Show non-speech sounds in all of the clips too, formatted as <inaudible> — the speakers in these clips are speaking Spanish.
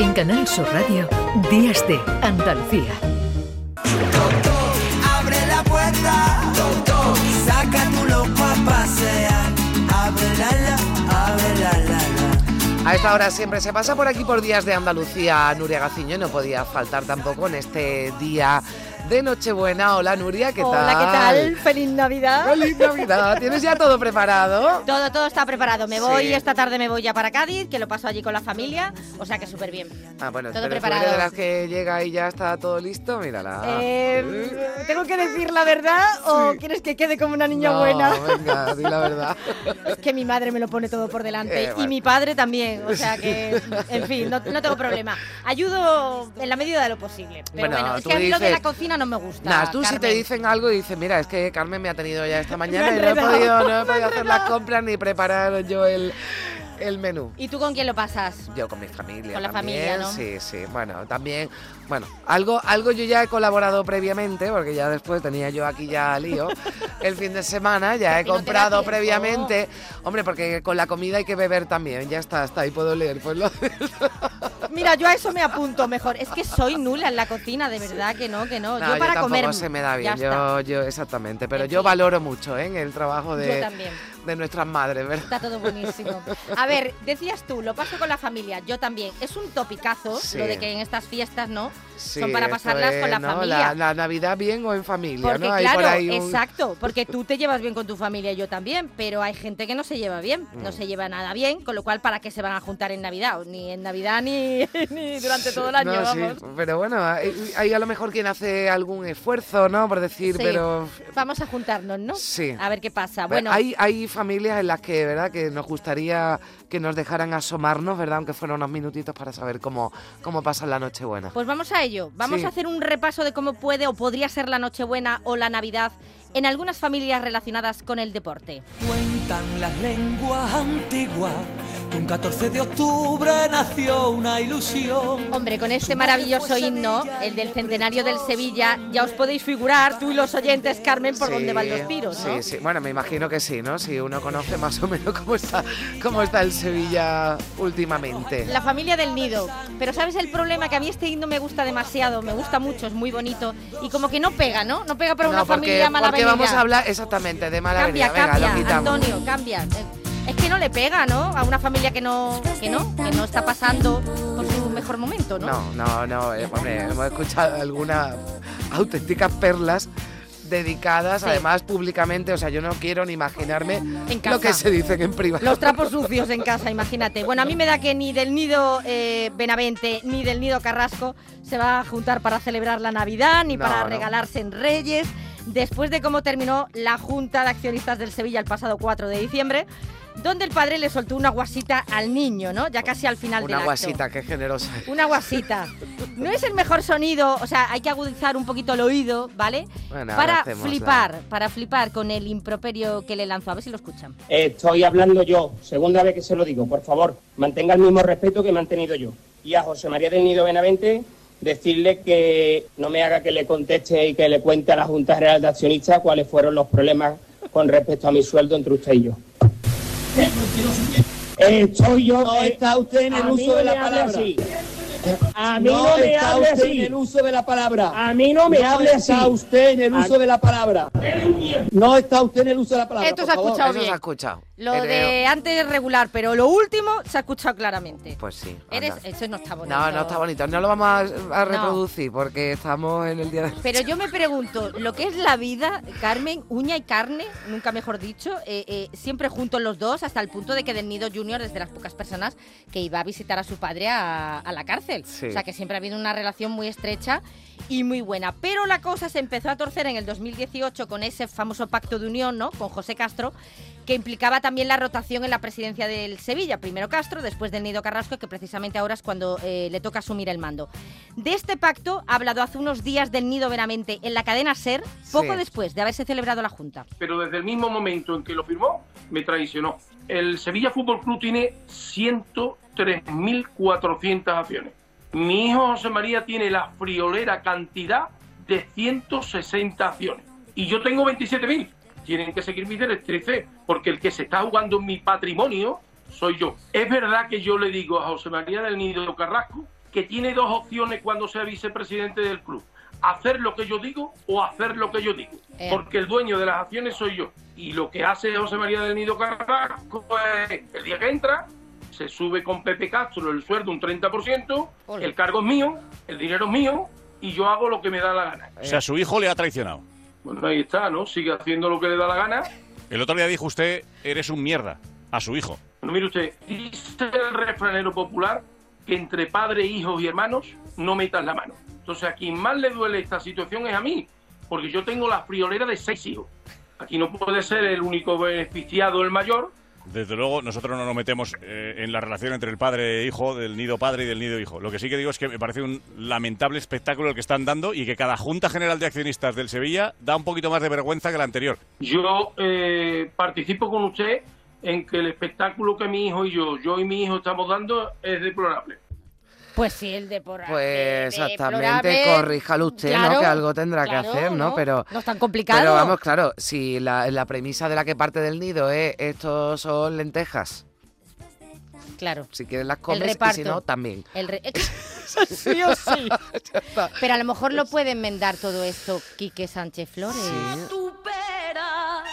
En Canal Sur Radio, Días de Andalucía. Abre la puerta, saca tu loco a pasear. Abre la la, abre la la la. A esta hora siempre se pasa por aquí por días de Andalucía Nuria Gaciño y no podía faltar tampoco en este día de Nochebuena. Hola Nuria, ¿qué tal? Hola, ¿qué tal? Feliz Navidad. Feliz Navidad. ¿Tienes ya todo preparado? Todo, todo está preparado. Me voy Sí. esta tarde, me voy ya para Cádiz, que lo paso allí con la familia, o sea que súper bien. Ah, bueno, Todo pero preparado. de las que llega y ya está todo listo, mírala. Eh, ¿Tengo que decir la verdad o quieres que quede como una niña No, buena? venga, di la verdad. <laughs> Es que mi madre me lo pone todo por delante Eh, y bueno. mi padre también, o sea que, <laughs> en fin, no, no tengo problema. Ayudo en la medida de lo posible. Pero Bueno, bueno, es que a mí lo de dices- la cocina no me gusta. Nada, tú si te Carmen. dicen algo dices, mira, es que Carmen me ha tenido ya esta <laughs> mañana y no he podido, no he <laughs> podido hacer las compras ni preparar yo el, el menú. ¿Y tú con quién lo pasas? Yo con mi familia. Con la también, familia, ¿no? Sí, sí. Bueno, también, bueno, algo, algo yo ya he colaborado previamente, porque ya después tenía yo aquí ya lío. <laughs> El fin de semana ya he no comprado previamente. Hombre, porque con la comida hay que beber también. Ya está, hasta ahí puedo leer. Pues lo <laughs> Mira, yo a eso me apunto mejor. Es que soy nula en la cocina, de verdad que no, que no. No, yo para tampoco comer. se me da bien. está. Yo, yo, exactamente. Pero En yo fin. valoro mucho ¿eh? en el trabajo Yo de, también. De nuestras madres, ¿verdad? Está todo buenísimo. A ver, decías tú, lo paso con la familia. Yo también. Es un topicazo Sí. lo de que en estas fiestas, ¿no? Sí, Son para pasarlas con la familia. La, la Navidad bien o en familia, Porque ¿no? Hay por claro, ahí un- exacto, porque tú te llevas bien con tu familia y yo también, pero hay gente que no se lleva bien, Mm. no se lleva nada bien, con lo cual ¿para qué se van a juntar en Navidad? Ni en Navidad ni, <laughs> ni durante todo el año, No, sí, vamos. pero bueno, hay, hay a lo mejor quien hace algún esfuerzo, ¿no? Por decir, Sí. pero... Vamos a juntarnos, ¿no? Sí. A ver qué pasa. Bueno, Bueno, hay, hay familias en las que, ¿verdad? Que nos gustaría que nos dejaran asomarnos, ¿verdad? Aunque fueran unos minutitos para saber cómo, cómo pasan la Nochebuena. Pues vamos a ello. Vamos Sí. a hacer un repaso de cómo puede o podría ser la Nochebuena o la Navidad en algunas familias relacionadas con el deporte. Cuentan las lenguas antiguas un 14 de octubre nació una ilusión. Hombre, con este maravilloso himno, el del centenario del Sevilla, ya os podéis figurar, tú y los oyentes, Carmen, por Sí, dónde van los tiros, ¿no? Sí, sí. Bueno, me imagino que sí, ¿no? Si uno conoce más o menos cómo está, cómo está el Sevilla últimamente. La familia del nido. Pero ¿sabes el problema? Que a mí este himno me gusta demasiado, me gusta mucho, es muy bonito. Y como que no pega, ¿no? No pega para una no, porque, familia mala porque vamos a hablar exactamente de mala Cambia, Venga, cambia, lo quitamos. Antonio, cambia. Eh, Es que no le pega, ¿no? A una familia que no, que no, que no está pasando por su mejor momento, ¿no? No, no, no, eh, hombre, hemos escuchado algunas auténticas perlas dedicadas, Sí. además públicamente, o sea, yo no quiero ni imaginarme lo que se dicen en privado. Los trapos sucios en casa, imagínate. Bueno, a mí me da que ni del nido eh, Benavente ni del nido Carrasco se va a juntar para celebrar la Navidad ni No, para no. regalarse en Reyes. Después de cómo terminó la Junta de Accionistas del Sevilla el pasado 4 de diciembre, donde el padre le soltó una guasita al niño, ¿no? Ya casi al final del Una acto. guasita, qué generosa. Una guasita. No es el mejor sonido, o sea, hay que agudizar un poquito el oído, ¿vale? Bueno, para la- flipar, para flipar con el improperio que le lanzó. A ver si lo escuchan. Estoy hablando yo, segunda vez que se lo digo, por favor, mantenga el mismo respeto que he mantenido yo. Y a José María del Nido Benavente, decirle que no me haga que le conteste y que le cuente a la Junta General de Accionistas cuáles fueron los problemas con respecto a mi sueldo entre usted y yo. Estoy yo. No está usted en el uso no de la palabra. así. A mí no, no me está hable usted así. en el uso de la palabra. A mí no me hable así. está usted en el A- uso de la palabra. No está usted en el uso de la palabra. Esto se ha escuchado Eso se bien. ha escuchado. Lo Creo- de antes es regular, pero lo último se ha escuchado claramente. Pues sí. Eres, anda. eso no está bonito. No, no está bonito. No lo vamos a, a reproducir porque estamos en el día de... Pero yo me pregunto, lo que es la vida, Carmen, uña y carne, nunca mejor dicho, eh, eh, siempre juntos los dos, hasta el punto de que Del Nido Junior es de las pocas personas que iba a visitar a su padre a, a la cárcel. Sí. O sea que siempre ha habido una relación muy estrecha y muy buena. Pero la cosa se empezó a torcer en el 2018 con ese famoso pacto de unión, ¿no? Con José Castro, que implicaba también la rotación en la presidencia del Sevilla. Primero Castro, después del Nido Carrasco, que precisamente ahora es cuando eh, le toca asumir el mando. De este pacto ha hablado hace unos días del Nido Veramente en la cadena SER, poco Sí. después de haberse celebrado la Junta. pero desde el mismo momento en que lo firmó, me traicionó. El Sevilla Fútbol Club tiene 103.400 acciones. Mi hijo José María tiene la friolera cantidad de 160 acciones. Y yo tengo 27.000. Tienen que seguir mis directrices, porque el que se está jugando en mi patrimonio soy yo. Es verdad que yo le digo a José María del Nido Carrasco que tiene dos opciones cuando sea vicepresidente del club. Hacer lo que yo digo o hacer lo que yo digo. Eh. Porque el dueño de las acciones soy yo. Y lo que hace José María del Nido Carrasco es, el día que entra, se sube con Pepe Castro el sueldo un 30%, Ole. el cargo es mío, el dinero es mío, y yo hago lo que me da la gana. O sea, su hijo le ha traicionado. Bueno, ahí está, ¿no? Sigue haciendo lo que le da la gana. El otro día dijo usted, eres un mierda, a su hijo. Bueno, mire usted, dice el refranero popular que entre padres, hijos y hermanos no metas la mano. Entonces, a quien más le duele esta situación es a mí, porque yo tengo la friolera de seis hijos. Aquí no puede ser el único beneficiado el mayor. Desde luego, nosotros no nos metemos eh, en la relación entre el padre e hijo, del nido padre y del nido hijo. Lo que sí que digo es que me parece un lamentable espectáculo el que están dando y que cada Junta General de Accionistas del Sevilla da un poquito más de vergüenza que la anterior. Yo eh, participo con usted en que el espectáculo que mi hijo y yo, yo y mi hijo estamos dando es deplorable. Pues sí, el de por Pues de- exactamente, deplorable. corríjalo usted, ¿no? Que algo tendrá claro, que hacer, ¿no? ¿no? Pero No es tan complicado. Pero vamos, claro, si la, la premisa de la que parte del nido es estos son lentejas, Claro. si quieres las comes y si no, también. El re- <laughs> sí o sí. <laughs> Pero a lo mejor lo puede enmendar todo esto Quique Sánchez Flores. tu pera,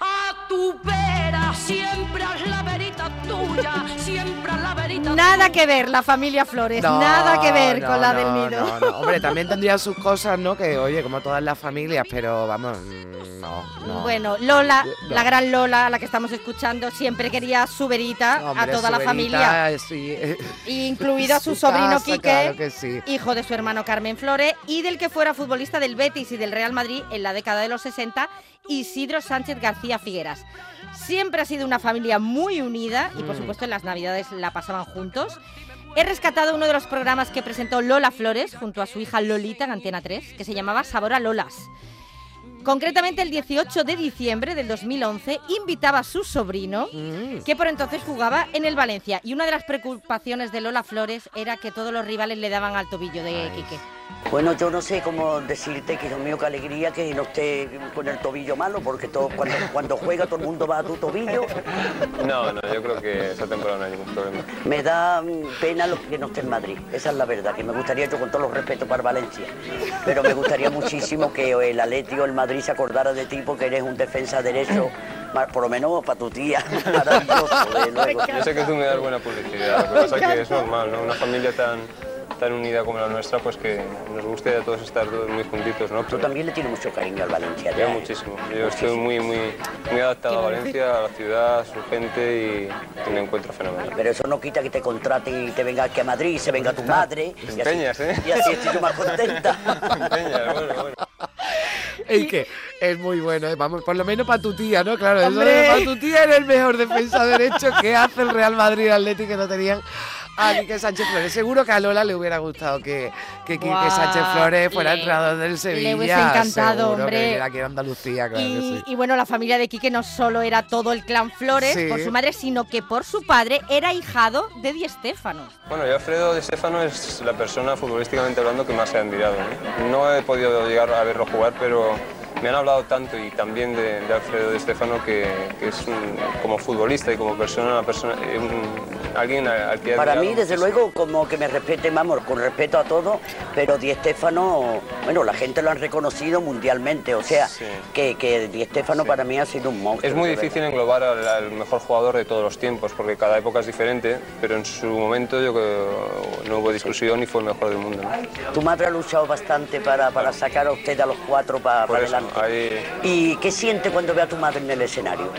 a tu pera, siempre haz la tuya, siempre haz la verita Nada que ver la familia Flores, No, nada que ver no, con la no, del nido. no, no. Hombre, también tendría sus cosas, ¿no? Que, oye, como todas las familias, pero vamos, mm, no, no. Bueno, Lola, No. la gran Lola, a la que estamos escuchando, siempre quería su verita Hombre, a toda la familia, verita, sí, eh, incluido a <laughs> su, su sobrino casa, Quique, claro que sí. hijo de su hermano Carmen Flores, y del que fuera futbolista del Betis y del Real Madrid en la década de los 60, Isidro Sánchez García Figueras. Siempre ha sido una familia muy unida y por Mm. supuesto en las navidades la pasaban juntos. He rescatado uno de los programas que presentó Lola Flores junto a su hija Lolita en Antena 3, que se llamaba Sabor a Lolas. Concretamente el 18 de diciembre del 2011 invitaba a su sobrino, Mm. que por entonces jugaba en el Valencia. Y una de las preocupaciones de Lola Flores era que todos los rivales le daban al tobillo de Quique. Bueno, yo no sé cómo decirte que, Dios mío, qué alegría que no esté con el tobillo malo, porque todo, cuando, cuando juega todo el mundo va a tu tobillo. No, no, yo creo que esta temporada no hay ningún problema. Me da mm, pena lo que no esté en Madrid, esa es la verdad, que me gustaría, yo con todo los respetos para Valencia, pero me gustaría muchísimo que el Atleti o el Madrid se acordara de ti porque eres un defensa derecho, por lo menos para tu tía, <laughs> maravilloso, de luego. Yo sé que tú me das buena publicidad, lo que pasa es que es normal, ¿no? Una familia tan, tan unida como la nuestra, pues que nos guste a todos estar todos muy juntitos, ¿no? Tú también le tienes mucho cariño al Valencia, Yo ¿ya? muchísimo. Yo estoy muy, muy, muy adaptado a Valencia, a la ciudad, a su gente y, me encuentro fenomenal. Pero eso no quita que te contrate y te venga aquí a Madrid, se venga tu madre. Te y así- ¿eh? Y así estoy yo más contenta. Te <laughs> empeñas, bueno, bueno. <laughs> Es que es muy bueno, ¿eh? vamos, por lo menos para tu tía, ¿no? Claro, para tu tía era el mejor defensa derecho que hace el Real Madrid Atleti que no tenían a Quique Sánchez Flores. Seguro que a Lola le hubiera gustado que, que Quique Sánchez Flores fuera le- entrenador del le Sevilla. hubiese encantado, Seguro hombre. Que aquí a Andalucía, claro que Y, sí. y bueno, la familia de Quique no solo era todo el clan Flores Sí. por su madre, sino que por su padre era hijado de Di Stéfano. Bueno, yo Alfredo de Stefano es la persona futbolísticamente hablando que más he admirado. ¿no? No he podido llegar a verlo jugar, pero me han hablado tanto y también de, de Alfredo de Stefano que, que es un- como futbolista y como persona, una persona eh, un- alguien a- al que he Para mí, desde muchísimo. luego, como que me respeten, vamos, con respeto a todos, pero Di Stéfano, bueno, la gente lo han reconocido mundialmente, o sea, Sí. que, que Di Stéfano para mí ha sido un monstruo. Es muy verdad. difícil englobar al, al mejor jugador de todos los tiempos, porque cada época es diferente, pero en su momento yo creo no hubo discusión y fue el mejor del mundo. ¿no? Tu madre ha luchado bastante para, para sacar a usted a los cuatro para eso, adelante. ahí, ¿Y qué siente cuando ve a tu madre en el escenario?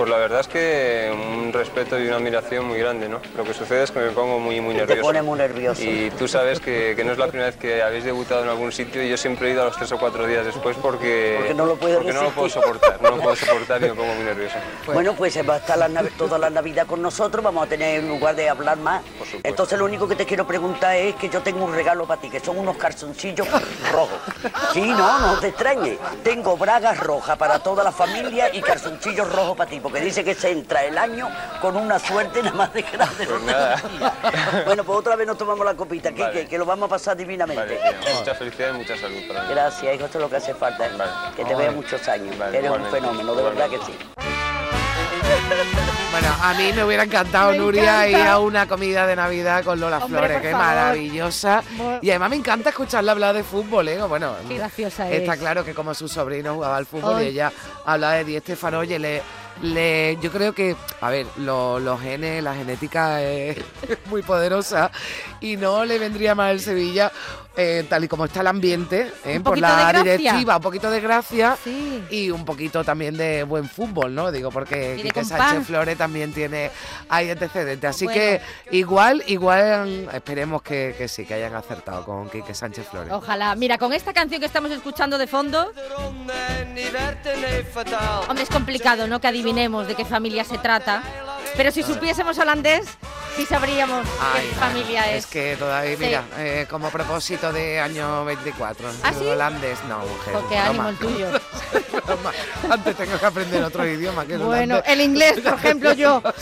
Pues la verdad es que un respeto y una admiración muy grande, ¿no? Lo que sucede es que me pongo muy, muy nervioso. te pone muy nervioso. Y tú sabes que, que no es la primera vez que habéis debutado en algún sitio y yo siempre he ido a los tres o cuatro días después porque, Porque no lo porque no lo puedo soportar, no lo puedo soportar y me pongo muy nervioso. <laughs> Bueno, pues va a estar la toda la Navidad con nosotros, vamos a tener lugar de hablar más. Por supuesto. Entonces lo único que te quiero preguntar es que yo tengo un regalo para ti, que son unos calzoncillos <laughs> rojos. Sí, no, no te extrañes. Tengo bragas rojas para toda la familia y calzoncillos rojos para ti, porque dice que se entra el año con una suerte nada más de grande. Pues nada. <laughs> Bueno, pues otra vez nos tomamos la copita, Quique, Vale. que lo vamos a pasar divinamente. Vale, tío, mucha felicidad y mucha salud para mí. Gracias, hijo, esto es lo que hace falta. Vale. Que te vea muchos años. Vale, Eres un fenómeno, de verdad que sí. <laughs> Bueno, a mí me hubiera encantado, Me Nuria, ir a una comida de Navidad con Lola Hombre, Flores, qué favor. maravillosa. Y además me encanta escucharla hablar de fútbol, ¿eh? Bueno, Qué graciosa está es. claro que como su sobrino jugaba al fútbol Ay. y ella hablaba de Di Stefano, oye, le, le, yo creo que, a ver, lo- los genes, la genética es <laughs> muy poderosa y no le vendría mal el Sevilla, eh, tal y como está el ambiente, ¿eh? Por la directiva, un poquito de gracia Sí. y un poquito también de buen fútbol, ¿no? Digo, porque Quique. Sánchez Flores también tiene hay antecedentes. Así Bueno. que igual, igual esperemos que, que sí, que hayan acertado con Quique Sánchez Flores. Ojalá. Mira, con esta canción que estamos escuchando de fondo, hombre, es complicado, ¿no? Que adivinemos de qué familia se trata. Pero si supiésemos holandés, sí sabríamos Ay, qué familia es. Es que todavía, Sí. mira, eh, como propósito de año 24. ¿Ah, sí? Holandés, no, mujer. Broma. ánimo el tuyo. <laughs> Antes tengo que aprender otro idioma que el Bueno, holandés. el inglés, por ejemplo, yo. <laughs>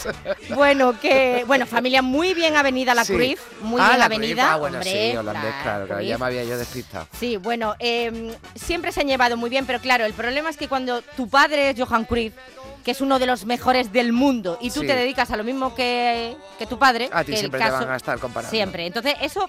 Bueno, que bueno, familia muy bien avenida la Sí. Cruyff, muy ah, bien la avenida. Ah, bueno, hombre, sí, holandés, la claro, claro, ya me había yo despistado. Sí, bueno, eh, siempre se han llevado muy bien, pero claro, el problema es que cuando tu padre es Johan Cruyff, que es uno de los mejores del mundo, y tú Sí. te dedicas a lo mismo que, que tu padre, A ti que el siempre caso, te van a estar comparando. Siempre. Entonces, eso,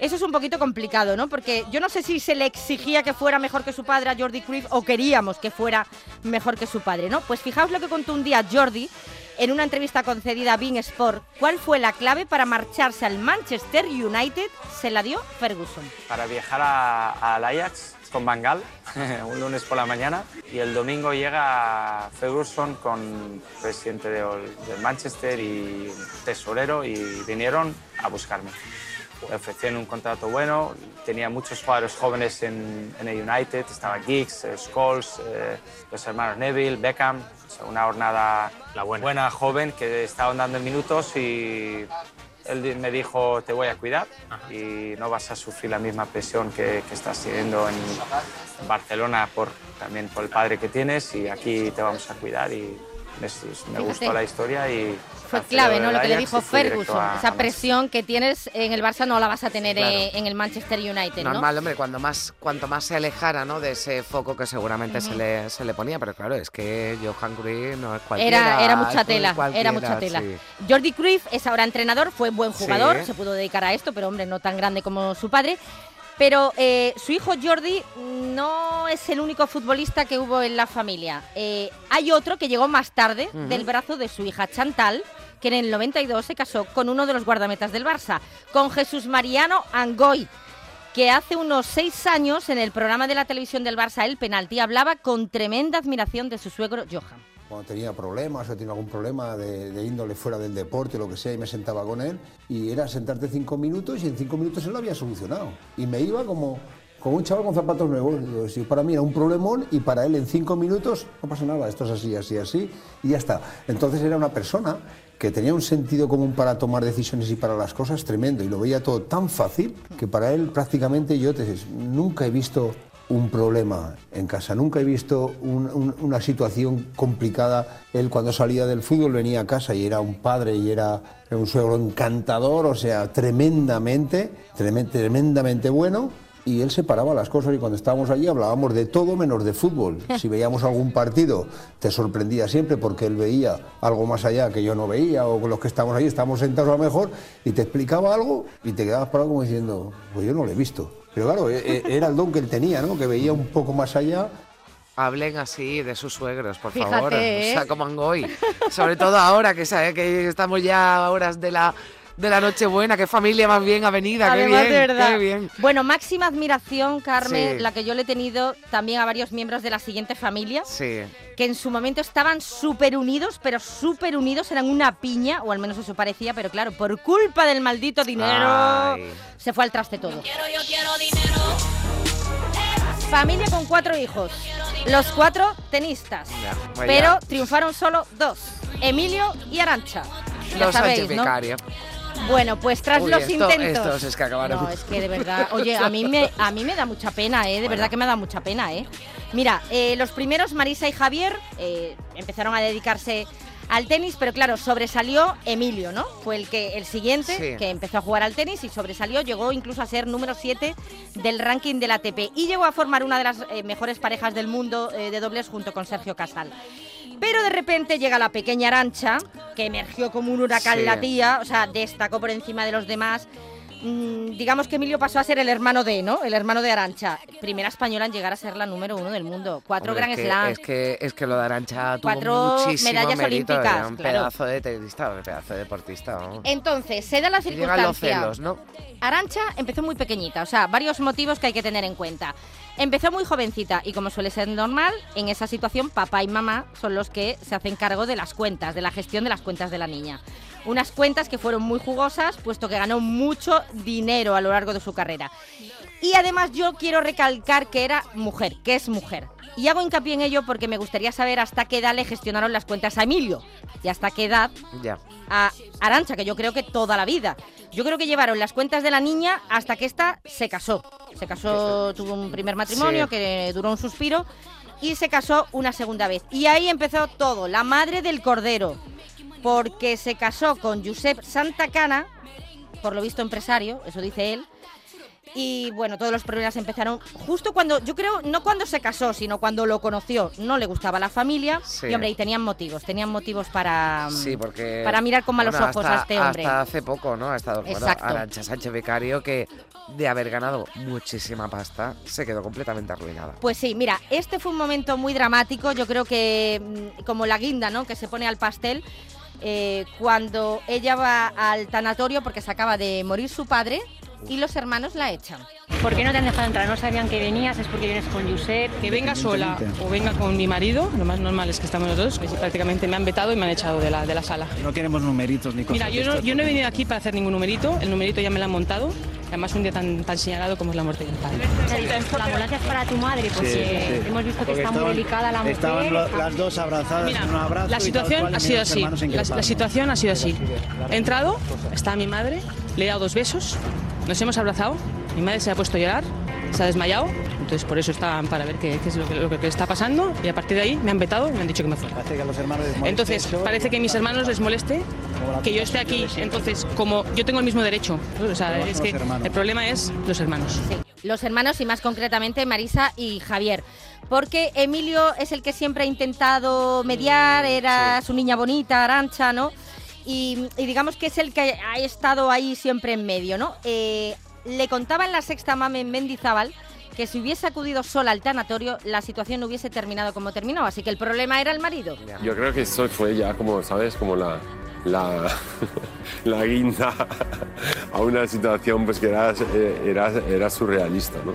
eso es un poquito complicado, ¿no? Porque yo no sé si se le exigía que fuera mejor que su padre a Jordi Cruyff o queríamos que fuera mejor que su padre, ¿no? Pues fijaos lo que contó un día Jordi en una entrevista concedida a Bein Sport. ¿Cuál fue la clave para marcharse al Manchester United? Se la dio Ferguson. para viajar al Ajax con Bangal <laughs> un lunes por la mañana y el domingo llega Ferguson con presidente de, del Manchester y tesorero y vinieron a buscarme. Me ofrecieron un contrato bueno, tenía muchos jugadores jóvenes en, en el United, estaba Giggs, Scholes, eh, los hermanos Neville, Beckham, una jornada buena. joven que estaban dando minutos y él me dijo, te voy a cuidar y no vas a sufrir la misma presión que, que estás teniendo en, en Barcelona por, también por el padre que tienes y aquí te vamos a cuidar y me, me gustó la historia y... Fue clave, ¿no? Lo que le dijo Ferguson. Esa presión que tienes en el Barça no la vas a tener Claro. en el Manchester United, ¿no? Normal, hombre, cuando más, cuanto más se alejara ¿no? de ese foco que seguramente se, le, se le ponía, pero claro, es que Johan Cruyff no es cualquiera. Era, era mucha tela, era mucha tela. sí. Jordi Cruyff es ahora entrenador, fue buen jugador, Sí. se pudo dedicar a esto, pero hombre, no tan grande como su padre. Pero eh, su hijo Jordi no es el único futbolista que hubo en la familia. Eh, hay otro que llegó más tarde del brazo de su hija Chantal, que en el 92 se casó con uno de los guardametas del Barça, con Jesús Mariano Angoy que hace unos seis años en el programa de la televisión del Barça El Penalti hablaba con tremenda admiración de su suegro Johan. Cuando tenía problemas o tenía algún problema de, de índole fuera del deporte o lo que sea, y me sentaba con él, y era sentarte cinco minutos y en cinco minutos él lo había solucionado. Y me iba como, como un chaval con zapatos nuevos. Si para mí era un problemón y para él en cinco minutos no pasa nada, esto es así, así, así, y ya está. Entonces era una persona que tenía un sentido común para tomar decisiones y para las cosas tremendo, y lo veía todo tan fácil que para él prácticamente yo te, nunca he visto un problema en casa. Nunca he visto un- un- una situación complicada. Él cuando salía del fútbol venía a casa y era un padre y era, era un suegro encantador, o sea, tremendamente, tremen- tremendamente bueno. Y él separaba las cosas y cuando estábamos allí hablábamos de todo menos de fútbol. <laughs> Si veíamos algún partido te sorprendía siempre porque él veía algo más allá que yo no veía o con los que estábamos ahí estábamos sentados a lo mejor y te explicaba algo y te quedabas parado como diciendo, pues yo no lo he visto. Pero claro, e- e- era el don que él tenía, ¿no? Que veía un poco más allá. Hablen así de sus suegros, por Fíjate, favor. ¿eh? O sea, como Angoy. Sobre todo ahora que, sabe que estamos ya a horas de la, de la Nochebuena. Qué familia más bien avenida. Qué bien, de verdad. qué bien. Bueno, máxima admiración, Carmen, Sí. la que yo le he tenido también a varios miembros de la siguiente familia, Sí. que en su momento estaban súper unidos, pero súper unidos, eran una piña, o al menos eso parecía, pero claro, por culpa del maldito dinero, Ay. se fue al traste todo. Familia con cuatro hijos, los cuatro tenistas, Ya, pero triunfaron solo dos, Emilio y Arancha. Los sabéis, ¿no? Vicario. Bueno, pues tras Uy, los esto- intentos. estos es que acabaron. No, es que de verdad. <laughs> Oye, a mí me, a mí me da mucha pena, ¿eh? De verdad que me da mucha pena, ¿eh? Mira, eh, los primeros, Marisa y Javier, eh, empezaron a dedicarse al tenis, pero claro, sobresalió Emilio, ¿no? Fue el que el siguiente Sí. que empezó a jugar al tenis y sobresalió, llegó incluso a ser número 7 del ranking del ATP y llegó a formar una de las eh, mejores parejas del mundo eh, de dobles junto con Sergio Casal. Pero de repente llega la pequeña Arancha, que emergió como un huracán Sí. la tía, o sea, destacó por encima de los demás. Mm, digamos que Emilio pasó a ser el hermano de, ¿no? El hermano de Arancha. Primera española en llegar a ser la número uno del mundo. Cuatro Hombre, Grand es que, es que es que lo de Arancha tuvo Cuatro muchísimo medallas mérito, olímpicas, era un claro. pedazo de tenista, un pedazo de deportista. Entonces, se da la Y llegan los circunstancia. celos, ¿no? Arancha empezó muy pequeñita, o sea, varios motivos que hay que tener en cuenta. Empezó muy jovencita y como suele ser normal, en esa situación papá y mamá son los que se hacen cargo de las cuentas, de la gestión de las cuentas de la niña. Unas cuentas que fueron muy jugosas, puesto que ganó mucho dinero a lo largo de su carrera. Y además yo quiero recalcar que era mujer, que es mujer. Y hago hincapié en ello porque me gustaría saber hasta qué edad le gestionaron las cuentas a Emilio y hasta qué edad Ya. a Arancha, que yo creo que toda la vida. Yo creo que llevaron las cuentas de la niña hasta que ésta se casó. Se casó, tuvo un primer matrimonio Sí. que duró un suspiro y se casó una segunda vez. Y ahí empezó todo, la madre del cordero, porque se casó con Josep Santacana, por lo visto empresario, eso dice él. Y bueno, todos los problemas empezaron justo cuando, yo creo, no cuando se casó, sino cuando lo conoció. No le gustaba la familia Sí. y hombre, y tenían motivos, tenían motivos para, Sí, porque... para mirar con malos bueno, ojos hasta- a este hombre. Hasta hace poco, ¿no? Ha estado bueno, Exacto. Arancha Sánchez Becario, que de haber ganado muchísima pasta, se quedó completamente arruinada. Pues sí, mira, este fue un momento muy dramático, yo creo que mm, como la guinda, ¿no? Que se pone al pastel eh, cuando ella va al tanatorio porque se acaba de morir su padre y los hermanos la echan. ¿Por qué no te han dejado entrar? No sabían que venías, es porque vienes con Josep. Que venga sola o venga con mi marido, lo más normal es que estamos los dos, prácticamente me han vetado y me han echado de la, de la sala. No queremos numeritos ni cosas Mira, de yo no, yo no he venido aquí para hacer ningún numerito, el numerito ya me lo han montado, además un día tan, tan señalado como es la muerte del padre. La ambulancia es para tu madre, porque Sí, sí. hemos visto que Porque está muy estaban- delicada la mujer. Estaban lo- las dos abrazadas Mira, en un abrazo. la situación cual, ha sido así. La, la situación ha sido así. He entrado, está mi madre, le he dado dos besos, nos hemos abrazado, mi madre se ha puesto a llorar, se ha desmayado, entonces por eso estaban para ver qué, qué es lo que, lo que está pasando y a partir de ahí me han vetado y me han dicho que me fuera. Parece que a los hermanos les moleste Entonces, eso. parece que a mis hermanos les moleste que yo esté aquí. Entonces, como yo tengo el mismo derecho, o sea, es que el problema es los hermanos. Los hermanos y más concretamente Marisa y Javier. Porque Emilio es el que siempre ha intentado mediar, era su niña bonita, Arancha, ¿no? Y, digamos que es el que ha estado ahí siempre en medio, ¿no? Eh, le contaba en la sexta mame en Mendizábal que si hubiese acudido sola al tanatorio, la situación no hubiese terminado como terminó. Así que el problema era el marido. Yo creo que eso fue ya como, ¿sabes? Como la, la, <laughs> guinda a una situación pues que era, era, era surrealista, ¿no?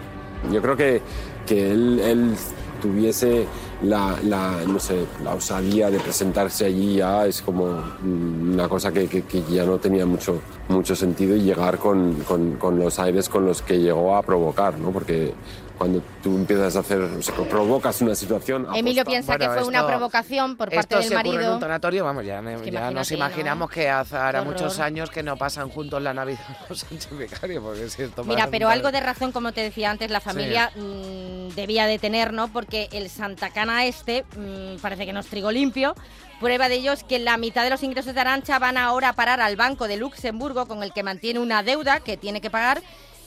Yo creo que, que él tuviese la, la, no sé, la osadía de presentarse allí ya es como mm, una cosa que, ya no tenía mucho, mucho sentido y llegar con, con- con los aires con los que llegó a provocar, ¿no? Porque cuando tú empiezas a hacer, o sea, provocas una situación... Emilio aposta. piensa que fue una esto- provocación por parte Esto del se ocurre en marido. un tanatorio, vamos, ya, Es que ya nos imaginamos que hace ahora Qué muchos años que no pasan juntos la Navidad <laughs> los Sánchez Vicario, porque si esto Mira, pero un algo de razón, como te decía antes, la familia mm, debía de tener, ¿no? Porque el Santa Cana este mm, parece que no es trigo limpio. Prueba de ello es que la mitad de los ingresos de Arancha van ahora a parar al Banco de Luxemburgo, con el que mantiene una deuda que tiene que pagar.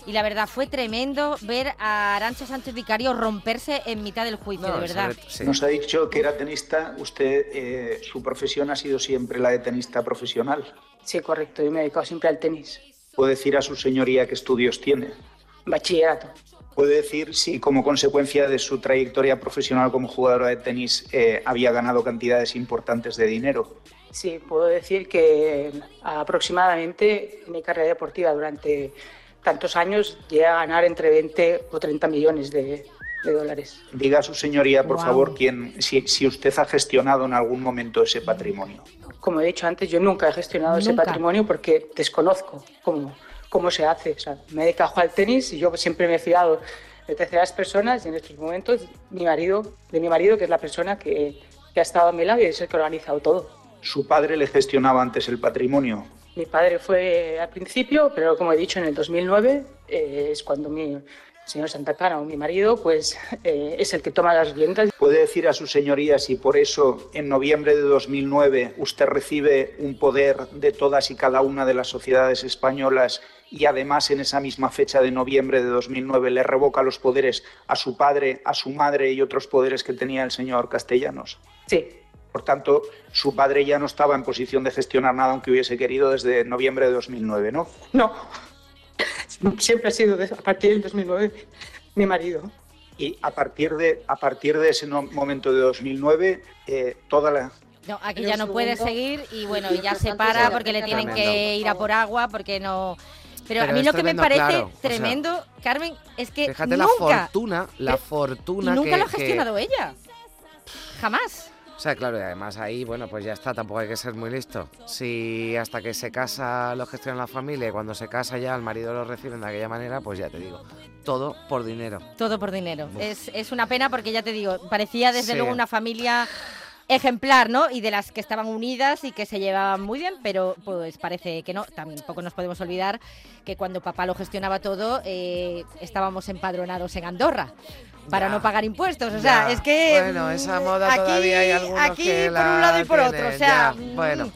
Y la verdad fue tremendo ver a Arancha Sánchez Vicario romperse en mitad del juicio, de verdad. Nos ha dicho que era tenista. Usted, eh, su profesión ha sido siempre la de tenista profesional. Sí, correcto. Yo me he dedicado siempre al tenis. ¿Puede decir a su señoría qué estudios tiene? Bachillerato. ¿Puede decir si como consecuencia de su trayectoria profesional como jugadora de tenis eh, había ganado cantidades importantes de dinero? Sí, puedo decir que aproximadamente en mi carrera deportiva durante tantos años llegué a ganar entre 20 o 30 millones de, de dólares. Diga a su señoría, por Guau. favor, quién, si, si usted ha gestionado en algún momento ese patrimonio. Como he dicho antes, yo nunca he gestionado ese Nunca. patrimonio porque desconozco cómo, cómo se hace. O sea, me he dedicado al tenis y yo siempre me he fiado de terceras personas y en estos momentos mi marido, de mi marido, que es la persona que, que ha estado a mi lado y es el que ha organizado todo. ¿Su padre le gestionaba antes el patrimonio? Mi padre fue al principio, pero como he dicho, en el 2009 eh, es cuando mi señor Santacana o mi marido pues eh, es el que toma las riendas. ¿Puede decir a su señoría si por eso en noviembre de 2009 usted recibe un poder de todas y cada una de las sociedades españolas y además en esa misma fecha de noviembre de 2009 le revoca los poderes a su padre, a su madre y otros poderes que tenía el señor Castellanos? Sí, Por tanto, su padre ya no estaba en posición de gestionar nada aunque hubiese querido desde noviembre de 2009, ¿no? No. <laughs> Siempre ha sido de- a partir del 2009 mi marido. Y a partir de, a partir de ese no- momento de 2009, eh, toda la... No, aquí ya no puede seguir y bueno, y ya se para porque le la tienen Tremendo. que ir a por agua porque no... Pero, Pero a mí lo que me parece claro, o sea, tremendo, Carmen, es que Fíjate la nunca, fortuna, la fortuna y nunca que, lo ha que- gestionado ella. Jamás. O sea, claro, y además ahí, bueno, pues ya está, tampoco hay que ser muy listo. Si hasta que se casa lo gestiona la familia y cuando se casa ya el marido lo recibe de aquella manera, pues ya te digo, todo por dinero. Todo por dinero. Es, es una pena porque ya te digo, parecía desde Sí. luego una familia ejemplar, ¿no? Y de las que estaban unidas y que se llevaban muy bien, pero pues parece que no. Tampoco nos podemos olvidar que cuando papá lo gestionaba todo, eh, estábamos empadronados en Andorra para Ya. no pagar impuestos. O sea, Ya. es que Bueno, esa mm, moda aquí, todavía hay algunos aquí que por un lado y por otro. O sea, ya, mm, bueno.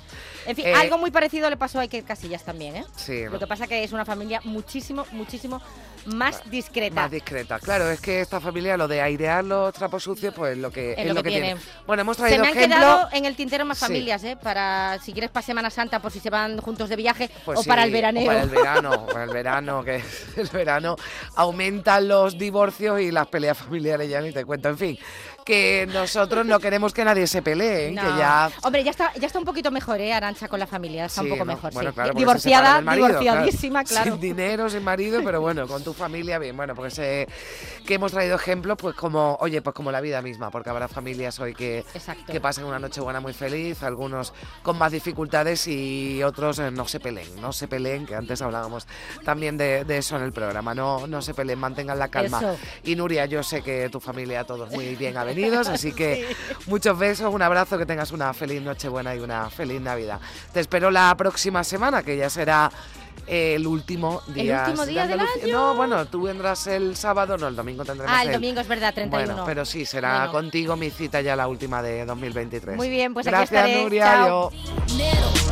En fin, Eh, algo muy parecido le pasó a Iker Casillas también, ¿eh? Sí, Lo que pasa que es una familia muchísimo, muchísimo más discreta. Más discreta. Claro, es que esta familia, lo de airear los trapos sucios, pues lo que, es, lo que tiene. Bueno, hemos Se traído me han ejemplo- quedado en el tintero más Sí. familias, ¿eh? Para si quieres para Semana Santa, por si se van juntos de viaje Pues o sí, para el veraneo. Para el verano, <laughs> para el verano, que <laughs> el verano aumentan los divorcios y las peleas familiares ya ni te cuento. En fin, que nosotros no queremos que nadie se pelee, ¿eh? No. que ya Hombre, ya está, ya está un poquito mejor, ¿eh? Arancha con la familia, está Sí, un poco ¿no? mejor, Bueno, sí. claro, Divorciada, marido, divorciadísima, claro. Sin dinero, sin marido, pero bueno, con tu familia bien. Bueno, porque sé que hemos traído ejemplos, pues como, oye, pues como la vida misma, porque habrá familias hoy que, Exacto. que pasen una noche buena muy feliz, algunos con más dificultades y otros eh, no se peleen, no se peleen, que antes hablábamos también de, de eso en el programa, no, no se peleen, mantengan la calma. Eso. Y Nuria, yo sé que tu familia, todos muy bien así que <laughs> muchos besos, un abrazo, que tengas una feliz noche buena y una feliz Navidad. Te espero la próxima semana, que ya será el último día. último día del Andalucía. No, bueno, tú vendrás el sábado, no, el domingo tendremos Ah, el domingo es verdad, 31. Bueno, pero sí, será Bueno. contigo mi cita ya la última de 2023. Muy bien, pues aquí Gracias, estaré. Nuria, Chao. adiós.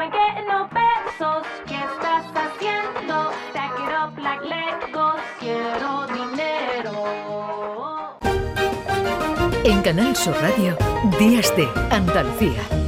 Ain't getting no pesos, ¿qué estás haciendo? Stack it up like Legos, quiero dinero. En Canal Sur Radio, Días de Andalucía.